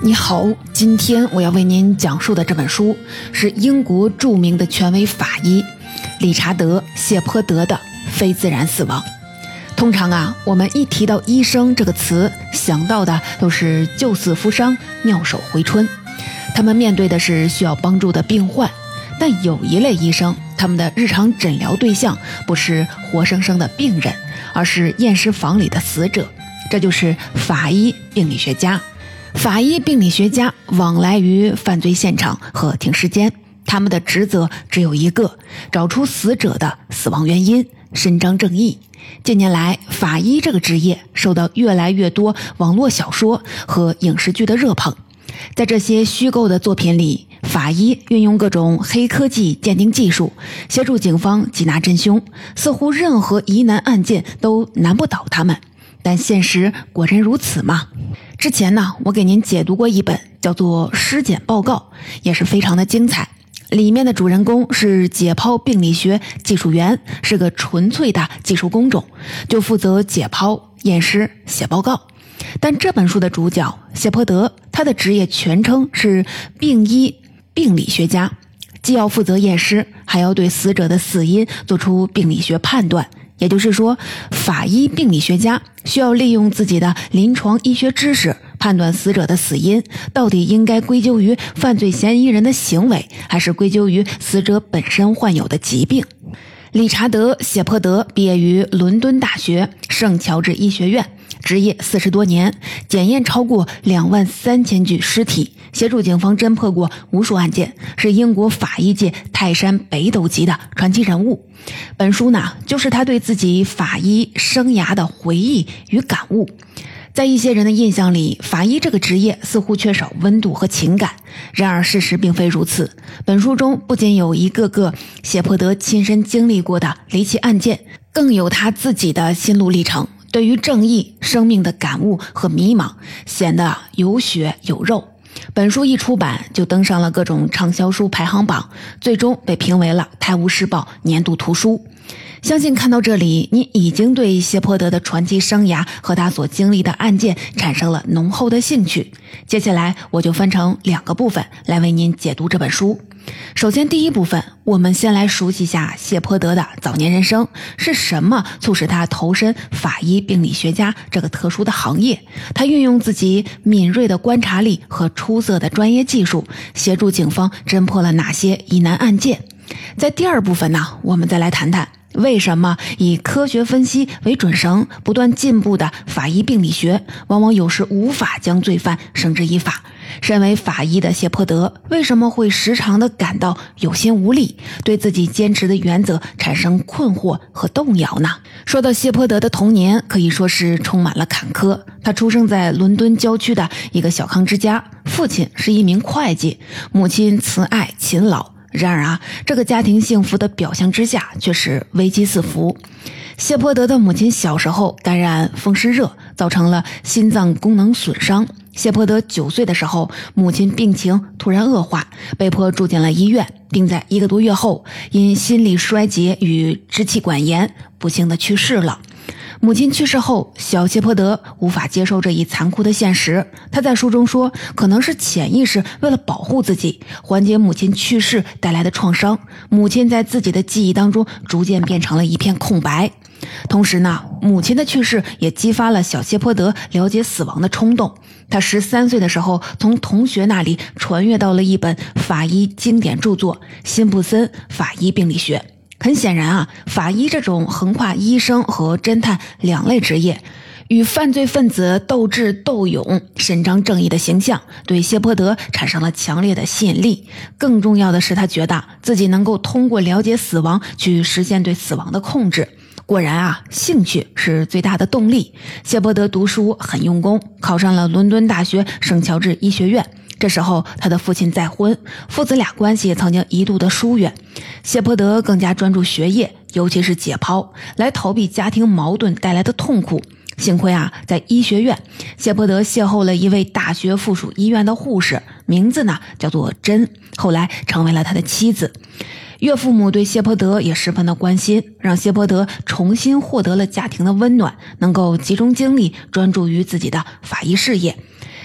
你好，今天我要为您讲述的这本书是英国著名的权威法医理查德·谢泼德的《非自然死亡》。通常啊，我们一提到医生这个词，想到的都是救死扶伤、妙手回春。他们面对的是需要帮助的病患，但有一类医生，他们的日常诊疗对象不是活生生的病人，而是验尸房里的死者。这就是法医病理学家。法医病理学家往来于犯罪现场和停尸间，他们的职责只有一个：找出死者的死亡原因，伸张正义。近年来，法医这个职业受到越来越多网络小说和影视剧的热捧。在这些虚构的作品里，法医运用各种黑科技鉴定技术，协助警方缉拿真凶，似乎任何疑难案件都难不倒他们。但现实果真如此吗？之前呢，我给您解读过一本叫做《尸检报告》，也是非常的精彩。里面的主人公是解剖病理学技术员，是个纯粹的技术工种，就负责解剖、验尸、写报告。但这本书的主角谢泼德，他的职业全称是病医病理学家，既要负责验尸，还要对死者的死因做出病理学判断。也就是说，法医病理学家需要利用自己的临床医学知识，判断死者的死因到底应该归咎于犯罪嫌疑人的行为，还是归咎于死者本身患有的疾病。理查德·谢泼德毕业于伦敦大学圣乔治医学院。职业四十多年，检验超过两万三千具尸体，协助警方侦破过无数案件，是英国法医界泰山北斗级的传奇人物。本书呢，就是他对自己法医生涯的回忆与感悟。在一些人的印象里，法医这个职业似乎缺少温度和情感。然而，事实并非如此。本书中不仅有一个个谢泼德亲身经历过的离奇案件，更有他自己的心路历程。对于正义、生命的感悟和迷茫，显得有血有肉。本书一出版就登上了各种畅销书排行榜，最终被评为了《泰晤士报》年度图书。相信看到这里，你已经对谢泼德的传奇生涯和他所经历的案件产生了浓厚的兴趣。接下来，我就分成两个部分来为您解读这本书。首先，第一部分，我们先来熟悉一下谢泼德的早年人生是什么促使他投身法医病理学家这个特殊的行业？他运用自己敏锐的观察力和出色的专业技术，协助警方侦破了哪些疑难案件？在第二部分呢，我们再来谈谈。为什么以科学分析为准绳、不断进步的法医病理学，往往有时无法将罪犯绳之以法？身为法医的谢泼德，为什么会时常的感到有心无力，对自己坚持的原则产生困惑和动摇呢？说到谢泼德的童年，可以说是充满了坎坷。他出生在伦敦郊区的一个小康之家，父亲是一名会计，母亲慈爱勤劳。然而啊，这个家庭幸福的表象之下却是危机四伏。谢泼德的母亲小时候感染风湿热，造成了心脏功能损伤。谢泼德九岁的时候，母亲病情突然恶化，被迫住进了医院，并在一个多月后因心力衰竭与支气管炎不幸的去世了。母亲去世后，小谢泼德无法接受这一残酷的现实。他在书中说，可能是潜意识为了保护自己，缓解母亲去世带来的创伤，母亲在自己的记忆当中逐渐变成了一片空白。同时呢，母亲的去世也激发了小谢泼德了解死亡的冲动。他十三岁的时候，从同学那里传阅到了一本法医经典著作《辛普森法医病理学》。很显然啊，法医这种横跨医生和侦探两类职业，与犯罪分子斗智斗勇、伸张正义的形象，对谢泼德产生了强烈的吸引力。更重要的是，他觉得自己能够通过了解死亡，去实现对死亡的控制。果然啊，兴趣是最大的动力。谢泼德读书很用功，考上了伦敦大学圣乔治医学院。这时候，他的父亲再婚，父子俩关系曾经一度的疏远。谢泼德更加专注学业，尤其是解剖，来逃避家庭矛盾带来的痛苦。幸亏啊，在医学院，谢泼德邂逅了一位大学附属医院的护士，名字呢叫做珍，后来成为了他的妻子。岳父母对谢泼德也十分的关心，让谢泼德重新获得了家庭的温暖，能够集中精力专注于自己的法医事业。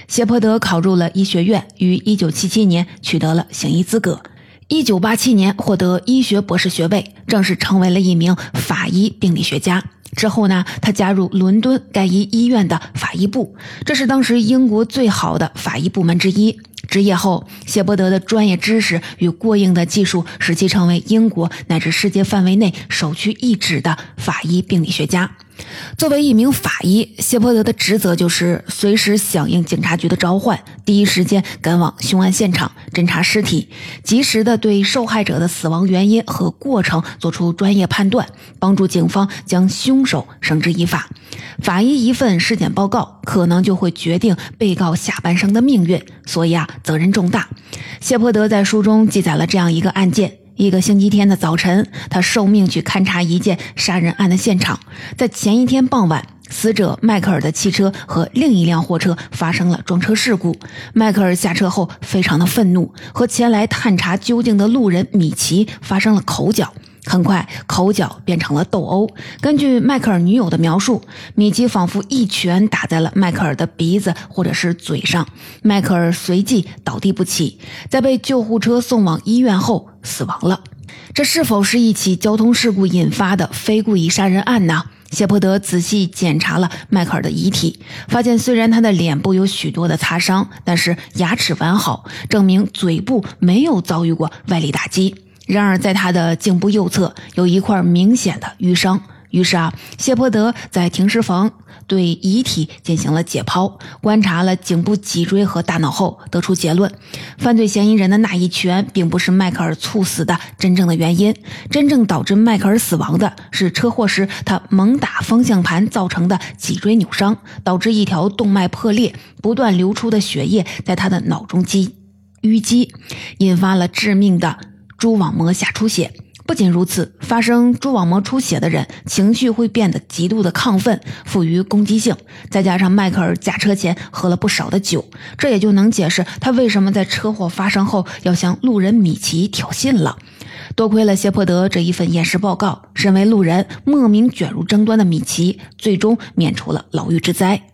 谢泼德考入了医学院，于1977年取得了行医资格，1987年获得医学博士学位，正式成为了一名法医病理学家。之后呢，他加入伦敦盖伊医院的法医部，这是当时英国最好的法医部门之一。职业后，谢伯德的专业知识与过硬的技术，使其成为英国乃至世界范围内首屈一指的法医病理学家。作为一名法医，谢泼德的职责就是随时响应警察局的召唤，第一时间赶往凶案现场侦查尸体，及时的对受害者的死亡原因和过程做出专业判断，帮助警方将凶手绳之以法。法医一份尸检报告，可能就会决定被告下半生的命运，所以啊，责任重大。谢泼德在书中记载了这样一个案件。一个星期天的早晨，他受命去勘察一件杀人案的现场。在前一天傍晚，死者迈克尔的汽车和另一辆货车发生了撞车事故。迈克尔下车后非常的愤怒，和前来探查究竟的路人米奇发生了口角。很快，口角变成了斗殴。根据迈克尔女友的描述，米奇仿佛一拳打在了迈克尔的鼻子或者是嘴上，迈克尔随即倒地不起，在被救护车送往医院后死亡了。这是否是一起交通事故引发的非故意杀人案呢？谢泼德仔细检查了迈克尔的遗体，发现虽然他的脸部有许多的擦伤，但是牙齿完好，证明嘴部没有遭遇过外力打击。然而，在他的颈部右侧有一块明显的淤伤。于是啊，谢泼德在停尸房对遗体进行了解剖，观察了颈部脊椎和大脑后，得出结论：犯罪嫌疑人的那一拳并不是迈克尔猝死的真正的原因。真正导致迈克尔死亡的是车祸时他猛打方向盘造成的脊椎扭伤，导致一条动脉破裂，不断流出的血液在他的脑中积淤积，引发了致命的。蛛网膜下出血。不仅如此，发生蛛网膜出血的人情绪会变得极度的亢奋，富于攻击性。再加上迈克尔驾车前喝了不少的酒，这也就能解释他为什么在车祸发生后要向路人米奇挑衅了。多亏了谢泼德这一份验尸报告，身为路人莫名卷入争端的米奇最终免除了牢狱之灾。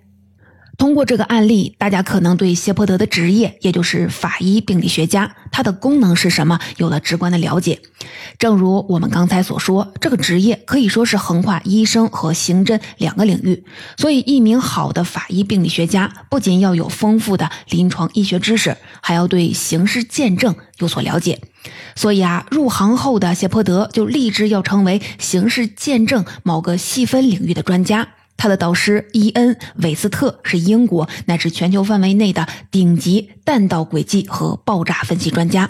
通过这个案例，大家可能对谢泼德的职业，也就是法医病理学家，他的功能是什么，有了直观的了解。正如我们刚才所说，这个职业可以说是横跨医生和刑侦两个领域。所以，一名好的法医病理学家，不仅要有丰富的临床医学知识，还要对刑事见证有所了解。所以啊，入行后的谢泼德就立志要成为刑事见证某个细分领域的专家。他的导师伊恩·韦斯特是英国乃至全球范围内的顶级弹道轨迹和爆炸分析专家。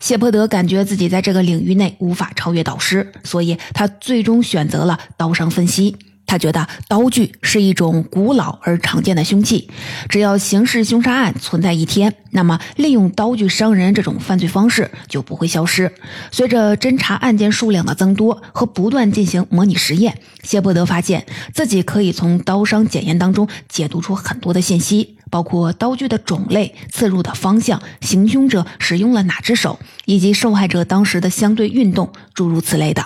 谢泼德感觉自己在这个领域内无法超越导师，所以他最终选择了刀伤分析。他觉得刀具是一种古老而常见的凶器，只要刑事凶杀案存在一天，那么利用刀具伤人这种犯罪方式就不会消失。随着侦查案件数量的增多和不断进行模拟实验，谢伯德发现自己可以从刀伤检验当中解读出很多的信息，包括刀具的种类、刺入的方向、行凶者使用了哪只手，以及受害者当时的相对运动，诸如此类的。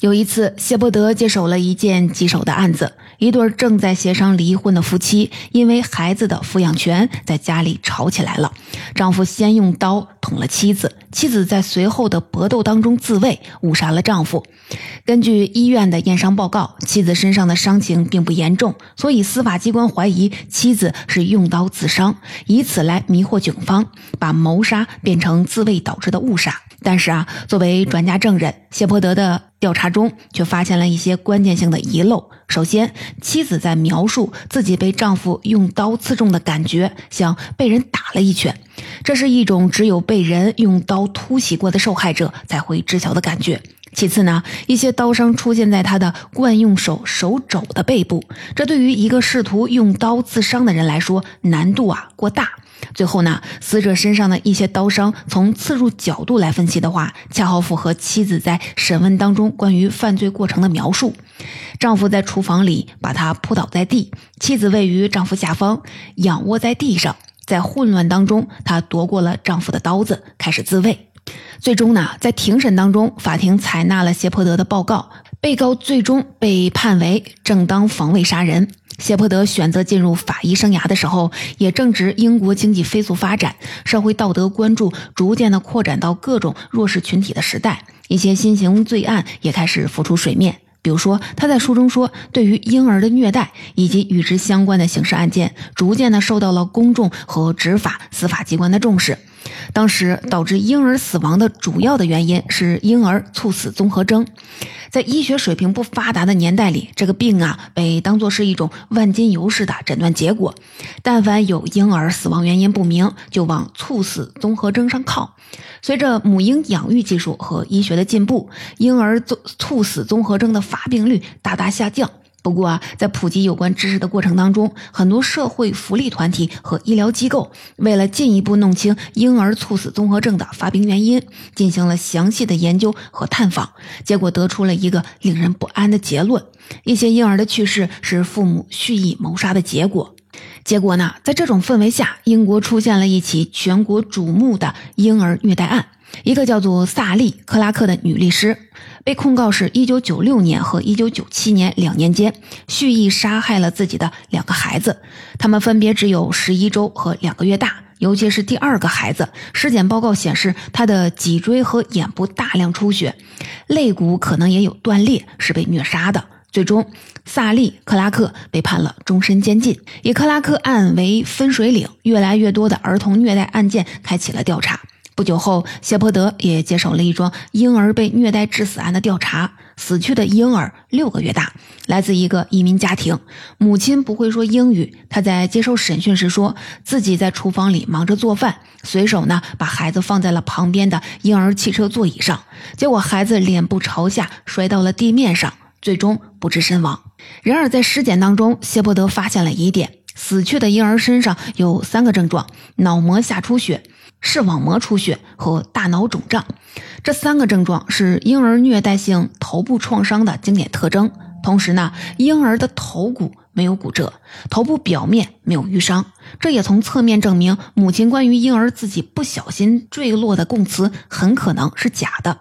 有一次，谢伯德接手了一件棘手的案子。一对正在协商离婚的夫妻，因为孩子的抚养权，在家里吵起来了。丈夫先用刀捅了妻子，妻子在随后的搏斗当中自卫，误杀了丈夫。根据医院的验伤报告，妻子身上的伤情并不严重，所以司法机关怀疑妻子是用刀自伤，以此来迷惑警方，把谋杀变成自卫导致的误杀。但是啊，作为专家证人，谢泼德的调查中却发现了一些关键性的遗漏。首先，妻子在描述自己被丈夫用刀刺中的感觉，像被人打了一拳，这是一种只有被人用刀突袭过的受害者才会知晓的感觉。其次呢，一些刀伤出现在他的惯用手手肘的背部，这对于一个试图用刀自伤的人来说，难度啊过大。最后呢，死者身上的一些刀伤，从刺入角度来分析的话，恰好符合妻子在审问当中关于犯罪过程的描述。丈夫在厨房里把她扑倒在地，妻子位于丈夫下方，仰卧在地上，在混乱当中，她夺过了丈夫的刀子，开始自卫。最终呢，在庭审当中，法庭采纳了谢泼德的报告。被告最终被判为正当防卫杀人。谢泼德选择进入法医生涯的时候，也正值英国经济飞速发展、社会道德关注逐渐的扩展到各种弱势群体的时代，一些新型罪案也开始浮出水面。比如说，他在书中说，对于婴儿的虐待以及与之相关的刑事案件，逐渐的受到了公众和执法司法机关的重视。当时导致婴儿死亡的主要的原因是婴儿猝死综合征。在医学水平不发达的年代里，这个病啊被当作是一种万金油式的诊断结果。但凡有婴儿死亡原因不明，就往猝死综合征上靠。随着母婴养育技术和医学的进步，婴儿猝猝死综合征的发病率大大下降。不过啊，在普及有关知识的过程当中，很多社会福利团体和医疗机构为了进一步弄清婴儿猝死综合症的发病原因，进行了详细的研究和探访，结果得出了一个令人不安的结论：一些婴儿的去世是父母蓄意谋杀的结果。结果呢，在这种氛围下，英国出现了一起全国瞩目的婴儿虐待案。一个叫做萨利·克拉克的女律师被控告是1996年和1997年两年间蓄意杀害了自己的两个孩子，他们分别只有十一周和两个月大。尤其是第二个孩子，尸检报告显示他的脊椎和眼部大量出血，肋骨可能也有断裂，是被虐杀的。最终，萨利·克拉克被判了终身监禁。以克拉克案为分水岭，越来越多的儿童虐待案件开启了调查。不久后，谢泼德也接手了一桩婴儿被虐待致死案的调查。死去的婴儿六个月大，来自一个移民家庭，母亲不会说英语。他在接受审讯时说，自己在厨房里忙着做饭，随手呢把孩子放在了旁边的婴儿汽车座椅上，结果孩子脸部朝下摔到了地面上，最终不治身亡。然而在尸检当中，谢泼德发现了疑点：死去的婴儿身上有三个症状，脑膜下出血。视网膜出血和大脑肿胀，这三个症状是婴儿虐待性头部创伤的经典特征。同时呢，婴儿的头骨没有骨折，头部表面没有淤伤，这也从侧面证明母亲关于婴儿自己不小心坠落的供词很可能是假的。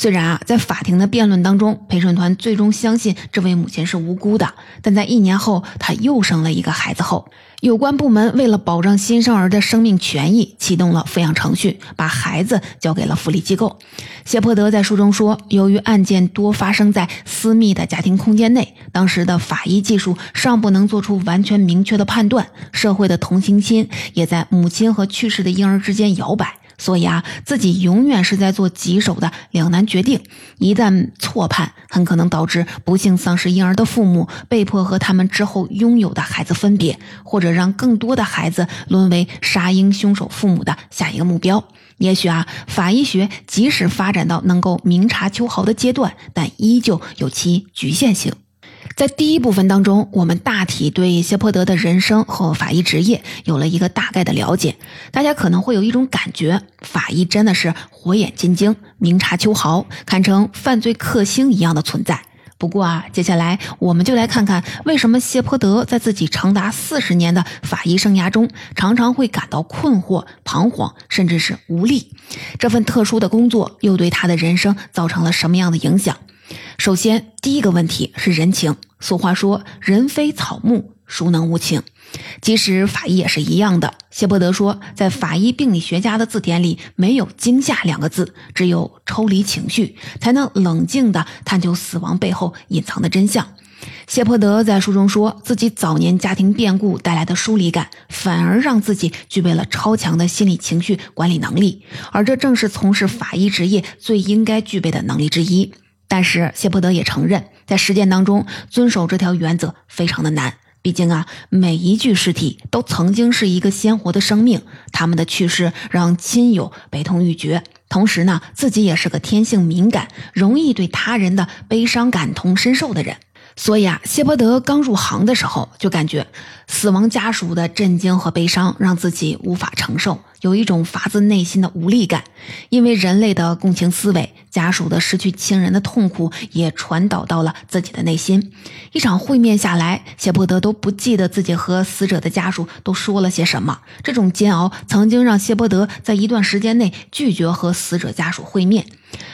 虽然啊，在法庭的辩论当中，陪审团最终相信这位母亲是无辜的，但在一年后，她又生了一个孩子后，有关部门为了保障新生儿的生命权益，启动了抚养程序，把孩子交给了福利机构。谢泼德在书中说，由于案件多发生在私密的家庭空间内，当时的法医技术尚不能做出完全明确的判断，社会的同情心也在母亲和去世的婴儿之间摇摆。所以啊，自己永远是在做棘手的两难决定，一旦错判，很可能导致不幸丧失婴儿的父母被迫和他们之后拥有的孩子分别，或者让更多的孩子沦为杀婴凶手父母的下一个目标。也许啊，法医学即使发展到能够明察秋毫的阶段，但依旧有其局限性。在第一部分当中，我们大体对谢泼德的人生和法医职业有了一个大概的了解。大家可能会有一种感觉，法医真的是火眼金睛、明察秋毫，堪称犯罪克星一样的存在。不过啊，接下来我们就来看看，为什么谢泼德在自己长达四十年的法医生涯中，常常会感到困惑、彷徨，甚至是无力。这份特殊的工作又对他的人生造成了什么样的影响？首先，第一个问题是人情。俗话说：“人非草木，孰能无情？”即使法医也是一样的。谢伯德说，在法医病理学家的字典里，没有“惊吓”两个字，只有抽离情绪，才能冷静地探究死亡背后隐藏的真相。谢泼德在书中说自己早年家庭变故带来的疏离感，反而让自己具备了超强的心理情绪管理能力，而这正是从事法医职业最应该具备的能力之一。但是谢泼德也承认，在实践当中遵守这条原则非常的难。毕竟啊，每一具尸体都曾经是一个鲜活的生命，他们的去世让亲友悲痛欲绝。同时呢，自己也是个天性敏感、容易对他人的悲伤感同身受的人。所以啊，谢泼德刚入行的时候就感觉死亡家属的震惊和悲伤让自己无法承受，有一种发自内心的无力感。因为人类的共情思维，家属的失去亲人的痛苦也传导到了自己的内心。一场会面下来，谢伯德都不记得自己和死者的家属都说了些什么。这种煎熬曾经让谢伯德在一段时间内拒绝和死者家属会面。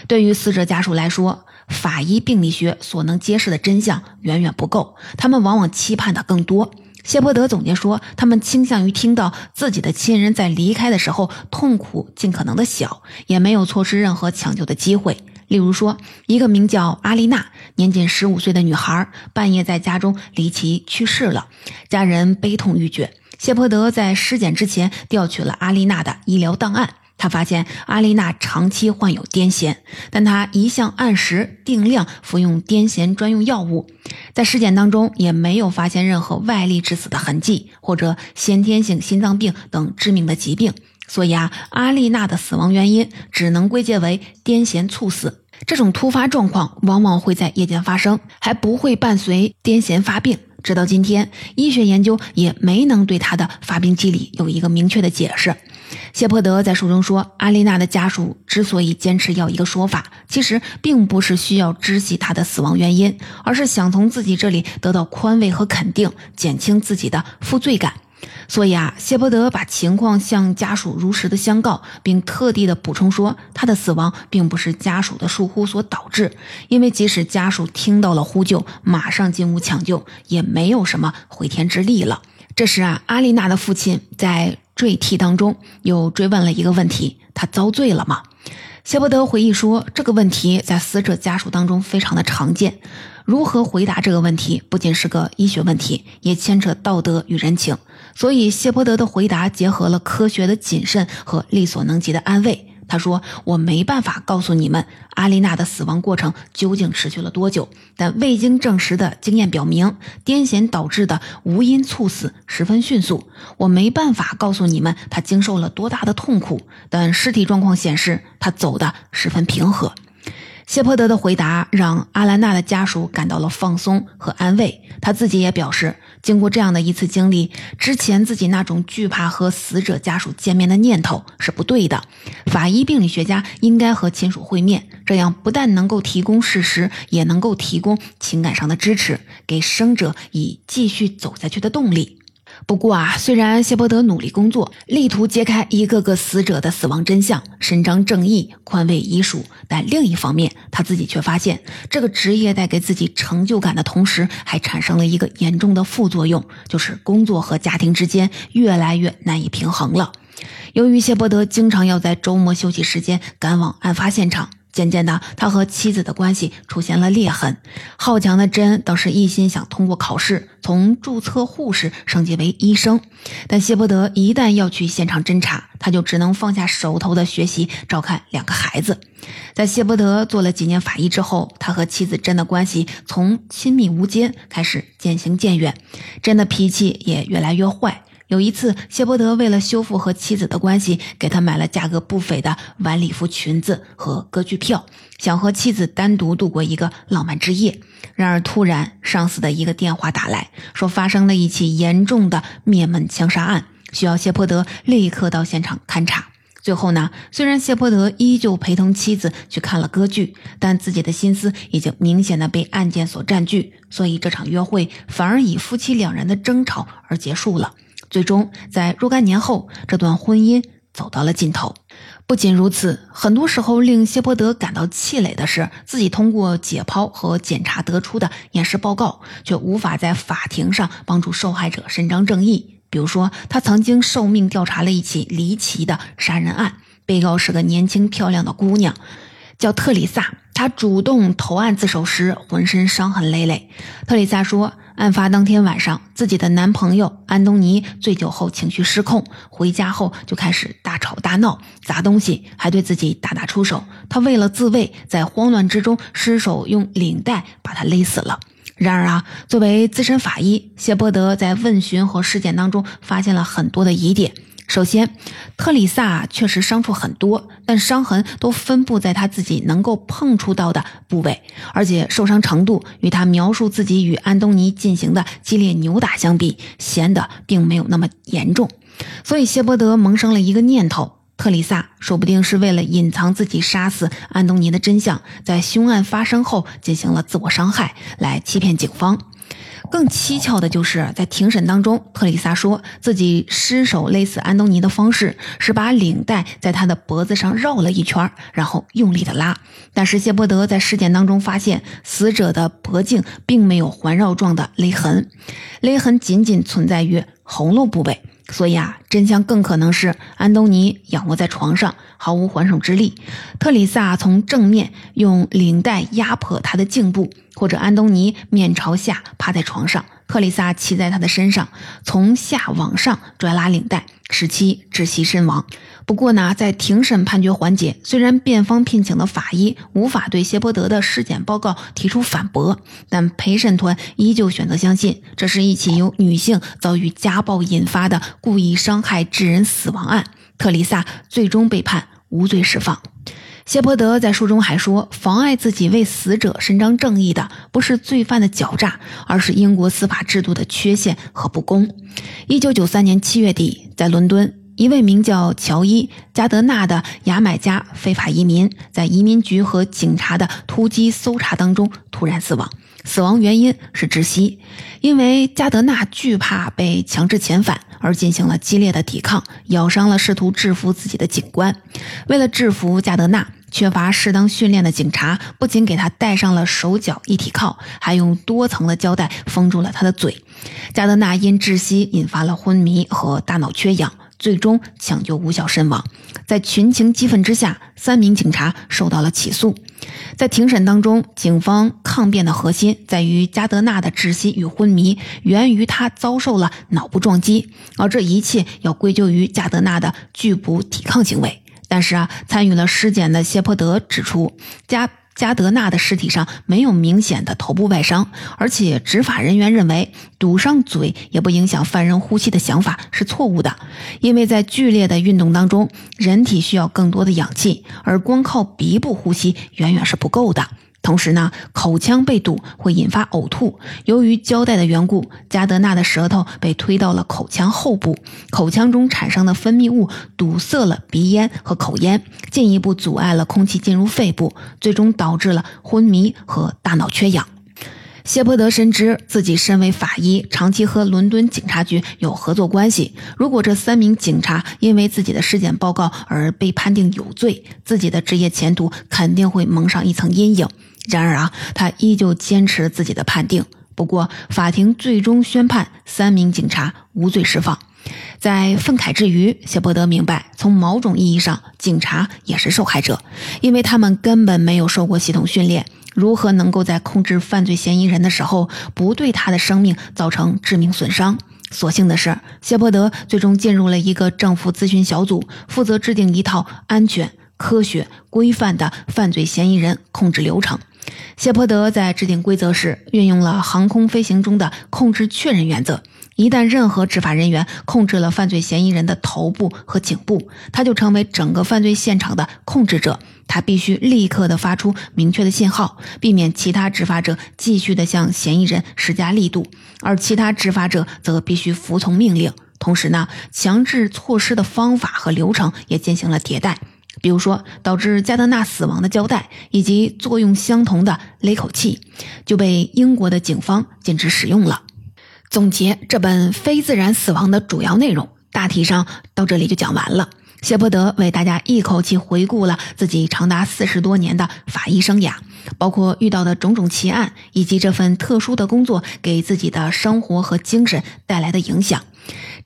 对于死者家属来说，法医病理学所能揭示的真相远远不够，他们往往期盼的更多。谢泼德总结说，他们倾向于听到自己的亲人在离开的时候痛苦尽可能的小，也没有错失任何抢救的机会。例如说，一个名叫阿丽娜，年仅十五岁的女孩，半夜在家中离奇去世了，家人悲痛欲绝。谢泼德在尸检之前调取了阿丽娜的医疗档案。他发现阿丽娜长期患有癫痫，但她一向按时定量服用癫痫专用药物，在尸检当中也没有发现任何外力致死的痕迹，或者先天性心脏病等致命的疾病。所以啊，阿丽娜的死亡原因只能归结为癫痫猝死。这种突发状况往往会在夜间发生，还不会伴随癫痫发病。直到今天，医学研究也没能对她的发病机理有一个明确的解释。谢泼德在书中说，阿丽娜的家属之所以坚持要一个说法，其实并不是需要知悉她的死亡原因，而是想从自己这里得到宽慰和肯定，减轻自己的负罪感。所以啊，谢泼德把情况向家属如实的相告，并特地的补充说，他的死亡并不是家属的疏忽所导致，因为即使家属听到了呼救，马上进屋抢救，也没有什么回天之力了。这时啊，阿丽娜的父亲在。坠梯当中又追问了一个问题：他遭罪了吗？谢伯德回忆说，这个问题在死者家属当中非常的常见。如何回答这个问题，不仅是个医学问题，也牵扯道德与人情。所以，谢伯德的回答结合了科学的谨慎和力所能及的安慰。他说：“我没办法告诉你们阿丽娜的死亡过程究竟持续了多久，但未经证实的经验表明，癫痫导致的无因猝死十分迅速。我没办法告诉你们她经受了多大的痛苦，但尸体状况显示她走得十分平和。”谢泼德的回答让阿兰娜的家属感到了放松和安慰。他自己也表示，经过这样的一次经历，之前自己那种惧怕和死者家属见面的念头是不对的。法医病理学家应该和亲属会面，这样不但能够提供事实，也能够提供情感上的支持，给生者以继续走下去的动力。不过啊，虽然谢伯德努力工作，力图揭开一个个死者的死亡真相，伸张正义，宽慰遗属，但另一方面，他自己却发现，这个职业带给自己成就感的同时，还产生了一个严重的副作用，就是工作和家庭之间越来越难以平衡了。由于谢伯德经常要在周末休息时间赶往案发现场。渐渐的，他和妻子的关系出现了裂痕。好强的真倒是一心想通过考试，从注册护士升级为医生。但谢伯德一旦要去现场侦查，他就只能放下手头的学习，照看两个孩子。在谢伯德做了几年法医之后，他和妻子真的关系从亲密无间开始渐行渐远，真的脾气也越来越坏。有一次，谢伯德为了修复和妻子的关系，给他买了价格不菲的晚礼服裙子和歌剧票，想和妻子单独度过一个浪漫之夜。然而，突然上司的一个电话打来说，发生了一起严重的灭门枪杀案，需要谢伯德立刻到现场勘查。最后呢，虽然谢伯德依旧陪同妻子去看了歌剧，但自己的心思已经明显的被案件所占据，所以这场约会反而以夫妻两人的争吵而结束了。最终，在若干年后，这段婚姻走到了尽头。不仅如此，很多时候令谢泼德感到气馁的是，自己通过解剖和检查得出的验尸报告，却无法在法庭上帮助受害者伸张正义。比如说，他曾经受命调查了一起离奇的杀人案，被告是个年轻漂亮的姑娘，叫特里萨。她主动投案自首时，浑身伤痕累累。特里萨说。案发当天晚上，自己的男朋友安东尼醉酒后情绪失控，回家后就开始大吵大闹、砸东西，还对自己大打出手。他为了自卫，在慌乱之中失手用领带把他勒死了。然而啊，作为资深法医，谢波德在问询和尸检当中发现了很多的疑点。首先，特里萨确实伤处很多，但伤痕都分布在他自己能够碰触到的部位，而且受伤程度与他描述自己与安东尼进行的激烈扭打相比，显得并没有那么严重。所以，谢伯德萌生了一个念头：特里萨说不定是为了隐藏自己杀死安东尼的真相，在凶案发生后进行了自我伤害，来欺骗警方。更蹊跷的就是在庭审当中，特里萨说自己失手勒死安东尼的方式是把领带在他的脖子上绕了一圈，然后用力的拉。但是谢伯德在尸检当中发现，死者的脖颈并没有环绕状的勒痕，勒痕仅仅存在于喉咙部位。所以啊，真相更可能是安东尼仰卧在床上，毫无还手之力；特里萨从正面用领带压迫他的颈部，或者安东尼面朝下趴在床上，特里萨骑在他的身上，从下往上拽拉领带，使其窒息身亡。不过呢，在庭审判决环节，虽然辩方聘请的法医无法对谢伯德的尸检报告提出反驳，但陪审团依旧选择相信这是一起由女性遭遇家暴引发的故意伤害致人死亡案。特丽萨最终被判无罪释放。谢泼德在书中还说，妨碍自己为死者伸张正义的不是罪犯的狡诈，而是英国司法制度的缺陷和不公。一九九三年七月底，在伦敦。一位名叫乔伊·加德纳的牙买加非法移民，在移民局和警察的突击搜查当中突然死亡，死亡原因是窒息。因为加德纳惧怕被强制遣返，而进行了激烈的抵抗，咬伤了试图制服自己的警官。为了制服加德纳，缺乏适当训练的警察不仅给他戴上了手脚一体铐，还用多层的胶带封住了他的嘴。加德纳因窒息引发了昏迷和大脑缺氧。最终抢救无效身亡，在群情激愤之下，三名警察受到了起诉。在庭审当中，警方抗辩的核心在于加德纳的窒息与昏迷源于他遭受了脑部撞击，而这一切要归咎于加德纳的拒捕抵抗行为。但是啊，参与了尸检的谢泼德指出，加。加德纳的尸体上没有明显的头部外伤，而且执法人员认为堵上嘴也不影响犯人呼吸的想法是错误的，因为在剧烈的运动当中，人体需要更多的氧气，而光靠鼻部呼吸远远是不够的。同时呢，口腔被堵会引发呕吐。由于胶带的缘故，加德纳的舌头被推到了口腔后部，口腔中产生的分泌物堵塞了鼻咽和口咽，进一步阻碍了空气进入肺部，最终导致了昏迷和大脑缺氧。谢泼德深知自己身为法医，长期和伦敦警察局有合作关系。如果这三名警察因为自己的尸检报告而被判定有罪，自己的职业前途肯定会蒙上一层阴影。然而啊，他依旧坚持自己的判定。不过，法庭最终宣判三名警察无罪释放。在愤慨之余，谢伯德明白，从某种意义上，警察也是受害者，因为他们根本没有受过系统训练，如何能够在控制犯罪嫌疑人的时候，不对他的生命造成致命损伤？所幸的是，谢伯德最终进入了一个政府咨询小组，负责制定一套安全、科学、规范的犯罪嫌疑人控制流程。谢泼德在制定规则时，运用了航空飞行中的控制确认原则。一旦任何执法人员控制了犯罪嫌疑人的头部和颈部，他就成为整个犯罪现场的控制者。他必须立刻的发出明确的信号，避免其他执法者继续的向嫌疑人施加力度，而其他执法者则必须服从命令。同时呢，强制措施的方法和流程也进行了迭代。比如说，导致加德纳死亡的胶带以及作用相同的勒口器，就被英国的警方禁止使用了。总结这本非自然死亡的主要内容，大体上到这里就讲完了。谢伯德为大家一口气回顾了自己长达四十多年的法医生涯，包括遇到的种种奇案，以及这份特殊的工作给自己的生活和精神带来的影响。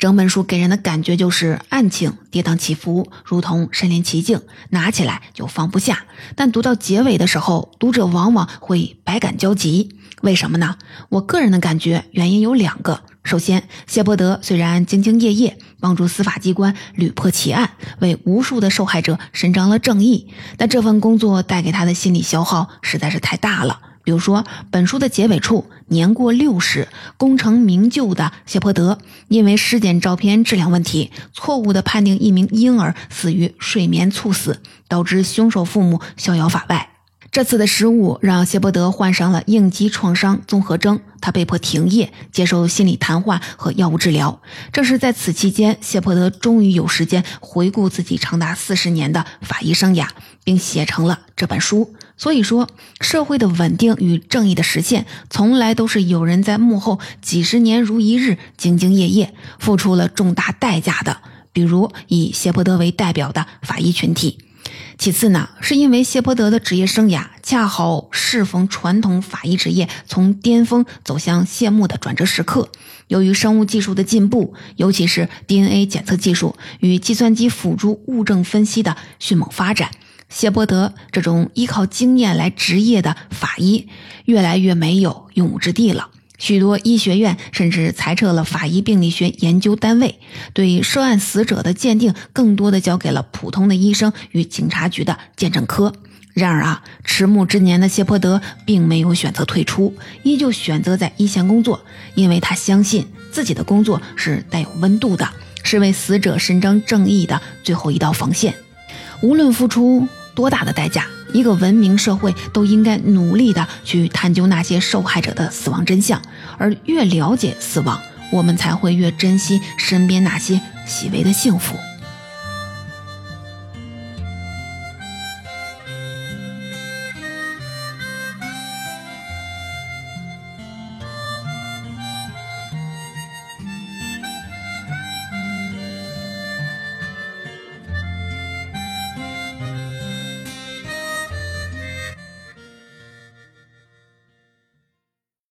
整本书给人的感觉就是案情跌宕起伏，如同身临其境，拿起来就放不下。但读到结尾的时候，读者往往会百感交集。为什么呢？我个人的感觉，原因有两个。首先，谢伯德虽然兢兢业业，帮助司法机关屡破奇案，为无数的受害者伸张了正义，但这份工作带给他的心理消耗实在是太大了。比如说，本书的结尾处，年过六十、功成名就的谢泼德，因为尸检照片质量问题，错误的判定一名婴儿死于睡眠猝死，导致凶手父母逍遥法外。这次的失误让谢伯德患上了应激创伤综合征，他被迫停业，接受心理谈话和药物治疗。正是在此期间，谢伯德终于有时间回顾自己长达四十年的法医生涯，并写成了这本书。所以说，社会的稳定与正义的实现，从来都是有人在幕后几十年如一日，兢兢业业，付出了重大代价的。比如以谢泼德为代表的法医群体。其次呢，是因为谢泼德的职业生涯恰好适逢传统法医职业从巅峰走向谢幕的转折时刻。由于生物技术的进步，尤其是 DNA 检测技术与计算机辅助物证分析的迅猛发展。谢伯德这种依靠经验来执业的法医，越来越没有用武之地了。许多医学院甚至裁撤了法医病理学研究单位，对涉案死者的鉴定更多的交给了普通的医生与警察局的鉴证科。然而啊，迟暮之年的谢泼德并没有选择退出，依旧选择在一线工作，因为他相信自己的工作是带有温度的，是为死者伸张正义的最后一道防线，无论付出。多大的代价？一个文明社会都应该努力的去探究那些受害者的死亡真相，而越了解死亡，我们才会越珍惜身边那些细微的幸福。